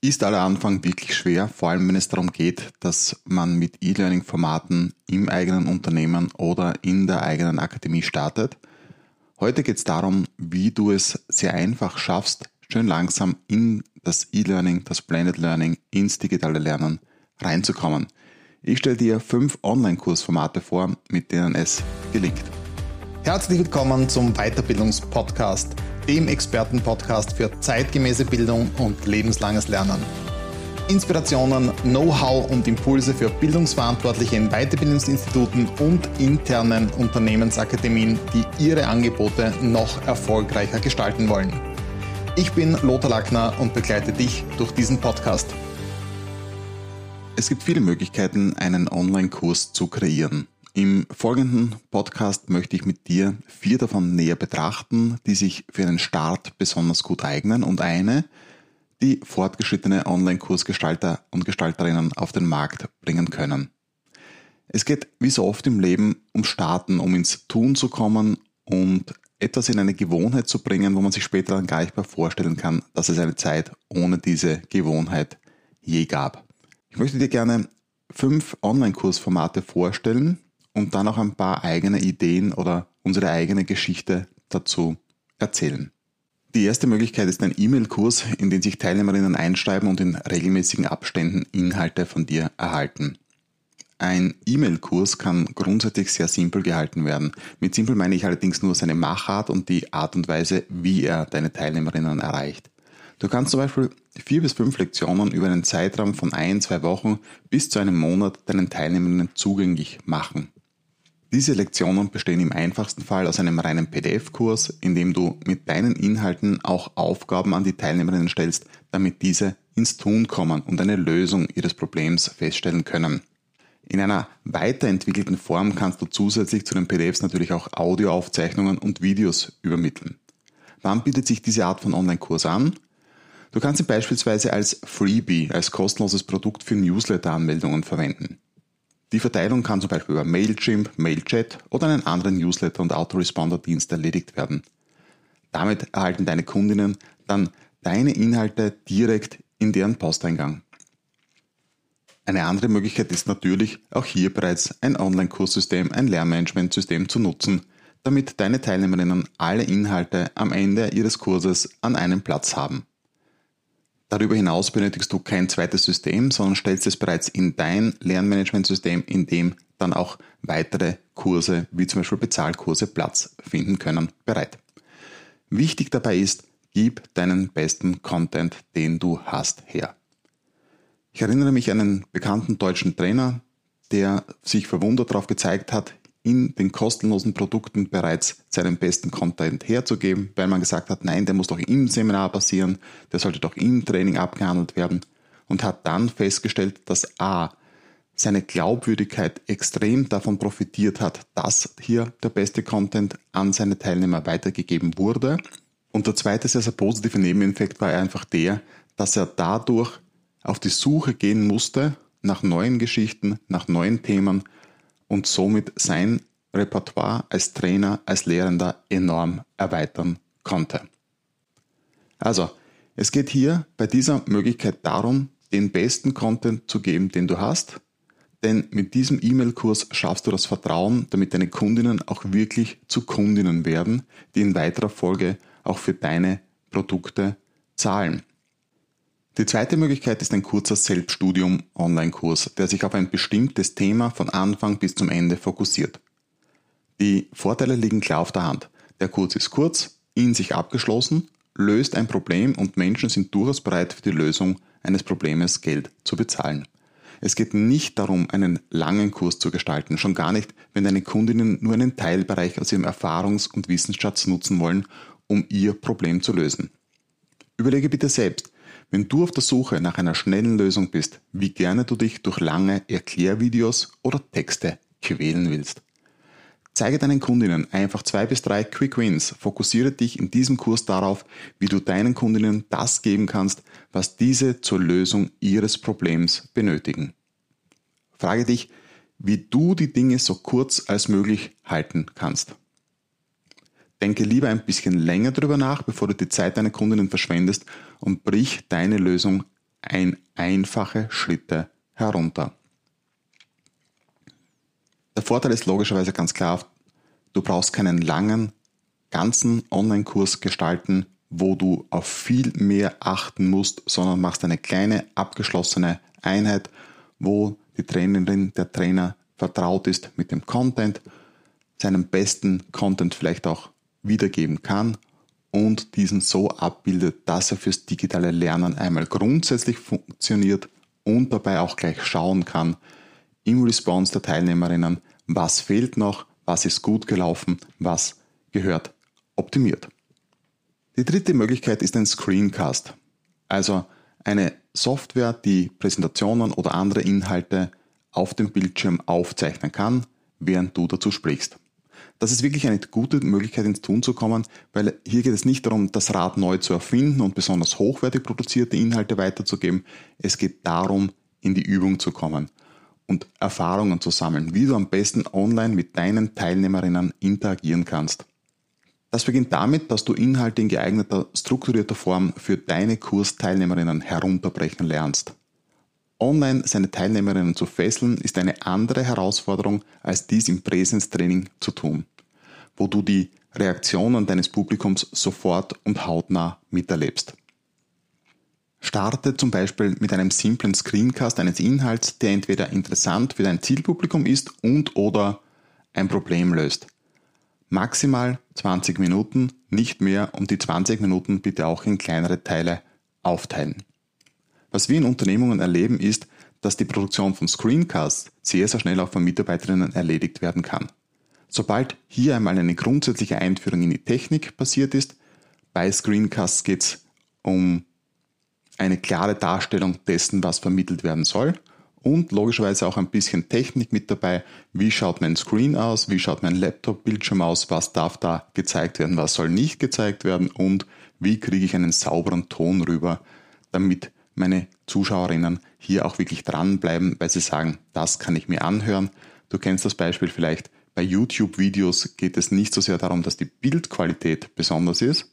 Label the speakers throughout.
Speaker 1: Ist aller Anfang wirklich schwer, vor allem wenn es darum geht, dass man mit E-Learning-Formaten im eigenen Unternehmen oder in der eigenen Akademie startet. Heute geht es darum, wie du es sehr einfach schaffst, schön langsam in das E-Learning, das Blended Learning, ins digitale Lernen reinzukommen. Ich stelle dir fünf Online-Kursformate vor, mit denen es gelingt.
Speaker 2: Herzlich willkommen zum Weiterbildungspodcast dem Expertenpodcast für zeitgemäße Bildung und lebenslanges Lernen. Inspirationen, Know-how und Impulse für Bildungsverantwortliche in Weiterbildungsinstituten und internen Unternehmensakademien, die ihre Angebote noch erfolgreicher gestalten wollen. Ich bin Lothar Lackner und begleite dich durch diesen Podcast.
Speaker 1: Es gibt viele Möglichkeiten, einen Online-Kurs zu kreieren. Im folgenden Podcast möchte ich mit dir vier davon näher betrachten, die sich für einen Start besonders gut eignen und eine, die fortgeschrittene Online-Kursgestalter und Gestalterinnen auf den Markt bringen können. Es geht wie so oft im Leben um Starten, um ins Tun zu kommen und etwas in eine Gewohnheit zu bringen, wo man sich später dann gar nicht mehr vorstellen kann, dass es eine Zeit ohne diese Gewohnheit je gab. Ich möchte dir gerne fünf Online-Kursformate vorstellen, und dann auch ein paar eigene Ideen oder unsere eigene Geschichte dazu erzählen. Die erste Möglichkeit ist ein E-Mail-Kurs, in den sich Teilnehmerinnen einschreiben und in regelmäßigen Abständen Inhalte von dir erhalten. Ein E-Mail-Kurs kann grundsätzlich sehr simpel gehalten werden. Mit simpel meine ich allerdings nur seine Machart und die Art und Weise, wie er deine Teilnehmerinnen erreicht. Du kannst zum Beispiel vier bis fünf Lektionen über einen Zeitraum von ein, zwei Wochen bis zu einem Monat deinen Teilnehmerinnen zugänglich machen. Diese Lektionen bestehen im einfachsten Fall aus einem reinen PDF-Kurs, in dem du mit deinen Inhalten auch Aufgaben an die Teilnehmerinnen stellst, damit diese ins Tun kommen und eine Lösung ihres Problems feststellen können. In einer weiterentwickelten Form kannst du zusätzlich zu den PDFs natürlich auch Audioaufzeichnungen und Videos übermitteln. Wann bietet sich diese Art von Online-Kurs an? Du kannst ihn beispielsweise als Freebie, als kostenloses Produkt für Newsletter-Anmeldungen verwenden. Die Verteilung kann zum Beispiel über Mailchimp, Mailchat oder einen anderen Newsletter- und Autoresponder-Dienst erledigt werden. Damit erhalten deine Kundinnen dann deine Inhalte direkt in deren Posteingang. Eine andere Möglichkeit ist natürlich, auch hier bereits ein Online-Kurssystem, ein Lernmanagementsystem zu nutzen, damit deine Teilnehmerinnen alle Inhalte am Ende ihres Kurses an einem Platz haben. Darüber hinaus benötigst du kein zweites System, sondern stellst es bereits in dein Lernmanagementsystem, in dem dann auch weitere Kurse, wie zum Beispiel Bezahlkurse, Platz finden können, bereit. Wichtig dabei ist, gib deinen besten Content, den du hast, her. Ich erinnere mich an einen bekannten deutschen Trainer, der sich verwundert darauf gezeigt hat, in den kostenlosen Produkten bereits seinen besten Content herzugeben, weil man gesagt hat, nein, der muss doch im Seminar passieren, der sollte doch im Training abgehandelt werden und hat dann festgestellt, dass A, seine Glaubwürdigkeit extrem davon profitiert hat, dass hier der beste Content an seine Teilnehmer weitergegeben wurde. Und der zweite sehr, sehr positive Nebeneffekt war einfach der, dass er dadurch auf die Suche gehen musste nach neuen Geschichten, nach neuen Themen und somit sein Repertoire als Trainer, als Lehrender enorm erweitern konnte. Also, es geht hier bei dieser Möglichkeit darum, den besten Content zu geben, den du hast, denn mit diesem E-Mail-Kurs schaffst du das Vertrauen, damit deine Kundinnen auch wirklich zu Kundinnen werden, die in weiterer Folge auch für deine Produkte zahlen. Die zweite Möglichkeit ist ein kurzer Selbststudium-Online-Kurs, der sich auf ein bestimmtes Thema von Anfang bis zum Ende fokussiert. Die Vorteile liegen klar auf der Hand. Der Kurs ist kurz, in sich abgeschlossen, löst ein Problem und Menschen sind durchaus bereit für die Lösung eines Problems Geld zu bezahlen. Es geht nicht darum, einen langen Kurs zu gestalten, schon gar nicht, wenn deine Kundinnen nur einen Teilbereich aus ihrem Erfahrungs- und Wissensschatz nutzen wollen, um ihr Problem zu lösen. Überlege bitte selbst, wenn du auf der Suche nach einer schnellen Lösung bist, wie gerne du dich durch lange Erklärvideos oder Texte quälen willst. Zeige deinen Kundinnen einfach zwei bis drei Quick Wins. Fokussiere dich in diesem Kurs darauf, wie du deinen Kundinnen das geben kannst, was diese zur Lösung ihres Problems benötigen. Frage dich, wie du die Dinge so kurz als möglich halten kannst. Denke lieber ein bisschen länger drüber nach, bevor du die Zeit deiner Kundinnen verschwendest und brich deine Lösung ein einfache Schritte herunter. Der Vorteil ist logischerweise ganz klar, du brauchst keinen langen, ganzen Online-Kurs gestalten, wo du auf viel mehr achten musst, sondern machst eine kleine, abgeschlossene Einheit, wo die Trainerin, der Trainer vertraut ist mit dem Content, seinen besten Content vielleicht auch wiedergeben kann und diesen so abbildet, dass er fürs digitale Lernen einmal grundsätzlich funktioniert und dabei auch gleich schauen kann im Response der Teilnehmerinnen, was fehlt noch, was ist gut gelaufen, was gehört optimiert. Die dritte Möglichkeit ist ein Screencast, also eine Software, die Präsentationen oder andere Inhalte auf dem Bildschirm aufzeichnen kann, während du dazu sprichst. Das ist wirklich eine gute Möglichkeit ins Tun zu kommen, weil hier geht es nicht darum, das Rad neu zu erfinden und besonders hochwertig produzierte Inhalte weiterzugeben. Es geht darum, in die Übung zu kommen und Erfahrungen zu sammeln, wie du am besten online mit deinen Teilnehmerinnen interagieren kannst. Das beginnt damit, dass du Inhalte in geeigneter, strukturierter Form für deine Kursteilnehmerinnen herunterbrechen lernst. Online seine Teilnehmerinnen zu fesseln, ist eine andere Herausforderung, als dies im Präsenztraining zu tun, wo du die Reaktionen deines Publikums sofort und hautnah miterlebst. Starte zum Beispiel mit einem simplen Screencast eines Inhalts, der entweder interessant für dein Zielpublikum ist und oder ein Problem löst. Maximal 20 Minuten, nicht mehr und die 20 Minuten bitte auch in kleinere Teile aufteilen. Was wir in Unternehmungen erleben ist, dass die Produktion von Screencasts sehr, sehr schnell auch von Mitarbeiterinnen erledigt werden kann. Sobald hier einmal eine grundsätzliche Einführung in die Technik passiert ist, bei Screencasts geht es um eine klare Darstellung dessen, was vermittelt werden soll und logischerweise auch ein bisschen Technik mit dabei. Wie schaut mein Screen aus? Wie schaut mein Laptop-Bildschirm aus? Was darf da gezeigt werden? Was soll nicht gezeigt werden? Und wie kriege ich einen sauberen Ton rüber, damit meine Zuschauerinnen hier auch wirklich dranbleiben, weil sie sagen, das kann ich mir anhören. Du kennst das Beispiel vielleicht. Bei YouTube-Videos geht es nicht so sehr darum, dass die Bildqualität besonders ist.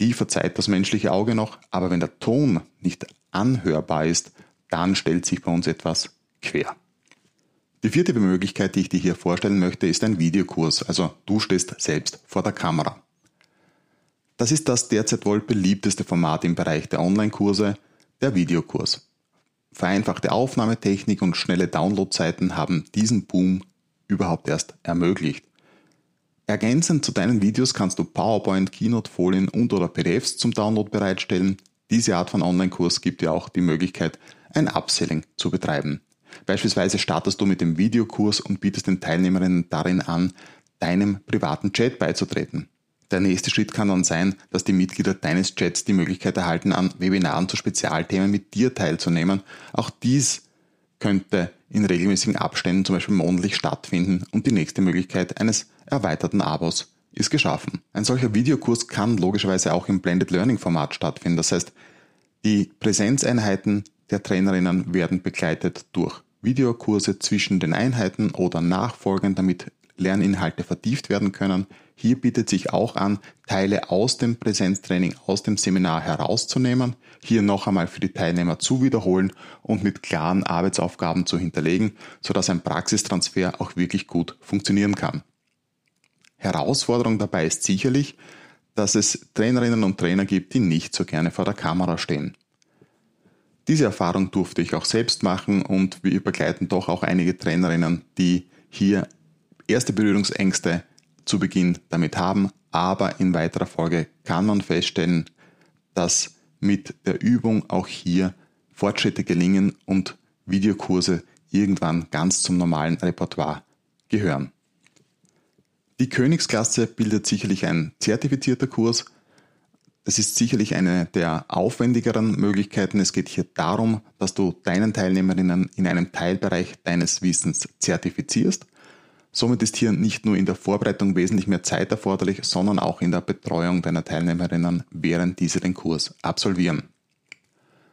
Speaker 1: Die verzeiht das menschliche Auge noch, aber wenn der Ton nicht anhörbar ist, dann stellt sich bei uns etwas quer. Die vierte Möglichkeit, die ich dir hier vorstellen möchte, ist ein Videokurs, also du stehst selbst vor der Kamera. Das ist das derzeit wohl beliebteste Format im Bereich der Online-Kurse, der Videokurs. Vereinfachte Aufnahmetechnik und schnelle Downloadzeiten haben diesen Boom überhaupt erst ermöglicht. Ergänzend zu deinen Videos kannst du PowerPoint, Keynote-Folien und oder PDFs zum Download bereitstellen. Diese Art von Online-Kurs gibt dir auch die Möglichkeit, ein Upselling zu betreiben. Beispielsweise startest du mit dem Videokurs und bietest den Teilnehmerinnen darin an, deinem privaten Chat beizutreten. Der nächste Schritt kann dann sein, dass die Mitglieder deines Chats die Möglichkeit erhalten, an Webinaren zu Spezialthemen mit dir teilzunehmen. Auch dies könnte in regelmäßigen Abständen, zum Beispiel monatlich, stattfinden und die nächste Möglichkeit eines erweiterten Abos ist geschaffen. Ein solcher Videokurs kann logischerweise auch im Blended Learning Format stattfinden. Das heißt, die Präsenzeinheiten der Trainerinnen werden begleitet durch Videokurse zwischen den Einheiten oder nachfolgend, damit Lerninhalte vertieft werden können. Hier bietet sich auch an, Teile aus dem Präsenztraining, aus dem Seminar herauszunehmen, hier noch einmal für die Teilnehmer zu wiederholen und mit klaren Arbeitsaufgaben zu hinterlegen, sodass ein Praxistransfer auch wirklich gut funktionieren kann. Herausforderung dabei ist sicherlich, dass es Trainerinnen und Trainer gibt, die nicht so gerne vor der Kamera stehen. Diese Erfahrung durfte ich auch selbst machen und wir begleiten doch auch einige Trainerinnen, die hier erste Berührungsängste zu Beginn damit haben, aber in weiterer Folge kann man feststellen, dass mit der Übung auch hier Fortschritte gelingen und Videokurse irgendwann ganz zum normalen Repertoire gehören. Die Königsklasse bildet sicherlich ein zertifizierter Kurs, es ist sicherlich eine der aufwendigeren Möglichkeiten. Es geht hier darum, dass du deinen Teilnehmerinnen in einem Teilbereich deines Wissens zertifizierst. Somit ist hier nicht nur in der Vorbereitung wesentlich mehr Zeit erforderlich, sondern auch in der Betreuung deiner Teilnehmerinnen, während diese den Kurs absolvieren.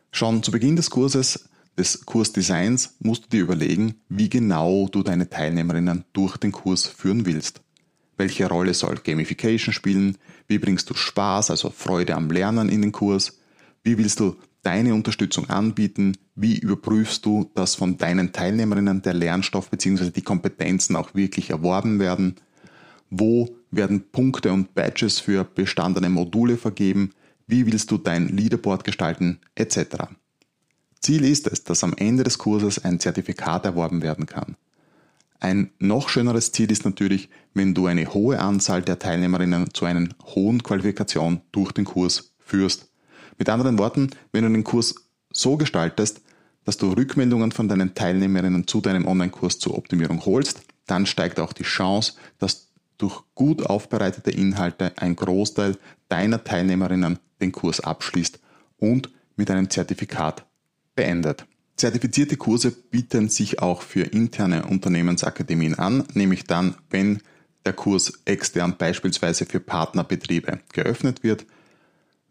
Speaker 1: Schon zu Beginn des Kurses, des Kursdesigns, musst du dir überlegen, wie genau du deine Teilnehmerinnen durch den Kurs führen willst. Welche Rolle soll Gamification spielen? Wie bringst du Spaß, also Freude am Lernen in den Kurs? Wie willst du deine Unterstützung anbieten? Wie überprüfst du, dass von deinen Teilnehmerinnen der Lernstoff bzw. die Kompetenzen auch wirklich erworben werden? Wo werden Punkte und Badges für bestandene Module vergeben? Wie willst du dein Leaderboard gestalten? Etc. Ziel ist es, dass am Ende des Kurses ein Zertifikat erworben werden kann. Ein noch schöneres Ziel ist natürlich, wenn du eine hohe Anzahl der Teilnehmerinnen zu einer hohen Qualifikation durch den Kurs führst. Mit anderen Worten, wenn du den Kurs so gestaltest, dass du Rückmeldungen von deinen Teilnehmerinnen zu deinem Online-Kurs zur Optimierung holst, dann steigt auch die Chance, dass durch gut aufbereitete Inhalte ein Großteil deiner Teilnehmerinnen den Kurs abschließt und mit einem Zertifikat beendet. Zertifizierte Kurse bieten sich auch für interne Unternehmensakademien an, nämlich dann, wenn der Kurs extern beispielsweise für Partnerbetriebe geöffnet wird.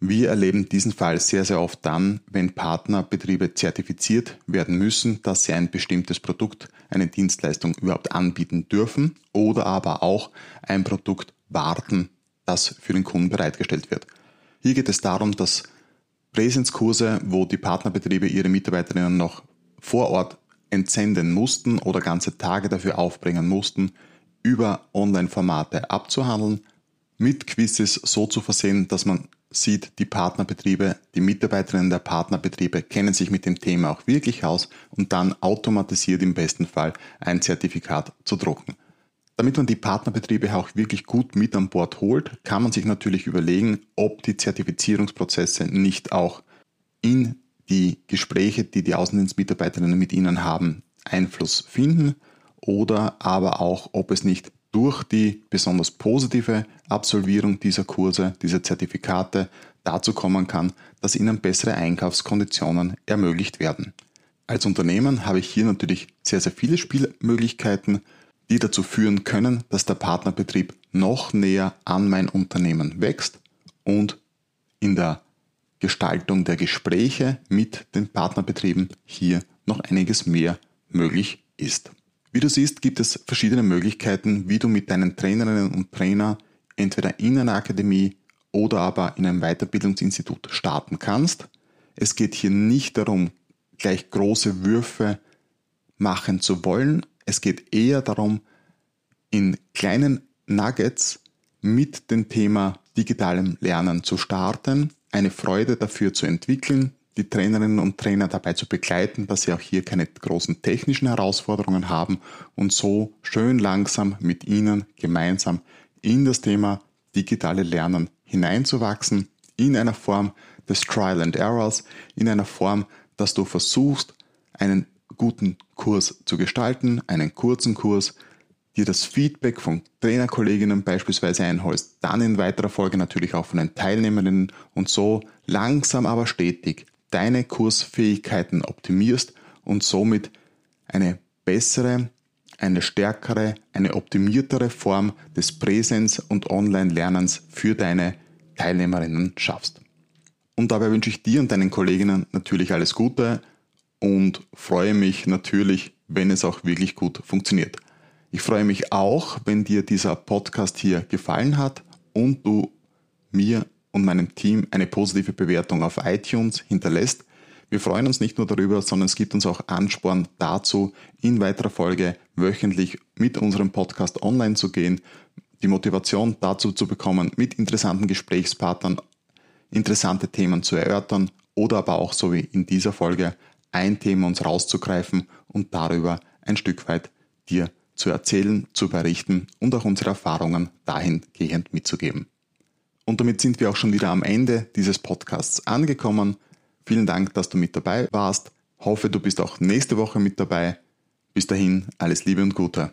Speaker 1: Wir erleben diesen Fall sehr, sehr oft dann, wenn Partnerbetriebe zertifiziert werden müssen, dass sie ein bestimmtes Produkt, eine Dienstleistung überhaupt anbieten dürfen oder aber auch ein Produkt warten, das für den Kunden bereitgestellt wird. Hier geht es darum, dass Präsenzkurse, wo die Partnerbetriebe ihre Mitarbeiterinnen noch vor Ort entsenden mussten oder ganze Tage dafür aufbringen mussten, über Online-Formate abzuhandeln, mit Quizzes so zu versehen, dass man sieht, die Partnerbetriebe, die Mitarbeiterinnen der Partnerbetriebe kennen sich mit dem Thema auch wirklich aus und dann automatisiert im besten Fall ein Zertifikat zu drucken. Damit man die Partnerbetriebe auch wirklich gut mit an Bord holt, kann man sich natürlich überlegen, ob die Zertifizierungsprozesse nicht auch in die Gespräche, die die Außendienstmitarbeiterinnen mit ihnen haben, Einfluss finden oder aber auch, ob es nicht durch die besonders positive Absolvierung dieser Kurse, dieser Zertifikate dazu kommen kann, dass ihnen bessere Einkaufskonditionen ermöglicht werden. Als Unternehmen habe ich hier natürlich sehr, sehr viele Spielmöglichkeiten die dazu führen können, dass der Partnerbetrieb noch näher an mein Unternehmen wächst und in der Gestaltung der Gespräche mit den Partnerbetrieben hier noch einiges mehr möglich ist. Wie du siehst, gibt es verschiedene Möglichkeiten, wie du mit deinen Trainerinnen und Trainer entweder in einer Akademie oder aber in einem Weiterbildungsinstitut starten kannst. Es geht hier nicht darum, gleich große Würfe machen zu wollen, es geht eher darum, in kleinen Nuggets mit dem Thema digitalem Lernen zu starten, eine Freude dafür zu entwickeln, die Trainerinnen und Trainer dabei zu begleiten, dass sie auch hier keine großen technischen Herausforderungen haben und so schön langsam mit ihnen gemeinsam in das Thema digitale Lernen hineinzuwachsen, in einer Form des Trial and Errors, in einer Form, dass du versuchst, einen guten Kurs zu gestalten, einen kurzen Kurs, dir das Feedback von Trainerkolleginnen beispielsweise einholst, dann in weiterer Folge natürlich auch von den Teilnehmerinnen und so langsam aber stetig deine Kursfähigkeiten optimierst und somit eine bessere, eine stärkere, eine optimiertere Form des Präsenz- und Online-Lernens für deine Teilnehmerinnen schaffst. Und dabei wünsche ich dir und deinen Kolleginnen natürlich alles Gute, und freue mich natürlich, wenn es auch wirklich gut funktioniert. Ich freue mich auch, wenn dir dieser Podcast hier gefallen hat und du mir und meinem Team eine positive Bewertung auf iTunes hinterlässt. Wir freuen uns nicht nur darüber, sondern es gibt uns auch Ansporn dazu, in weiterer Folge wöchentlich mit unserem Podcast online zu gehen, die Motivation dazu zu bekommen, mit interessanten Gesprächspartnern interessante Themen zu erörtern oder aber auch so wie in dieser Folge ein Thema uns rauszugreifen und darüber ein Stück weit dir zu erzählen, zu berichten und auch unsere Erfahrungen dahingehend mitzugeben. Und damit sind wir auch schon wieder am Ende dieses Podcasts angekommen. Vielen Dank, dass du mit dabei warst. Hoffe, du bist auch nächste Woche mit dabei. Bis dahin, alles Liebe und Gute.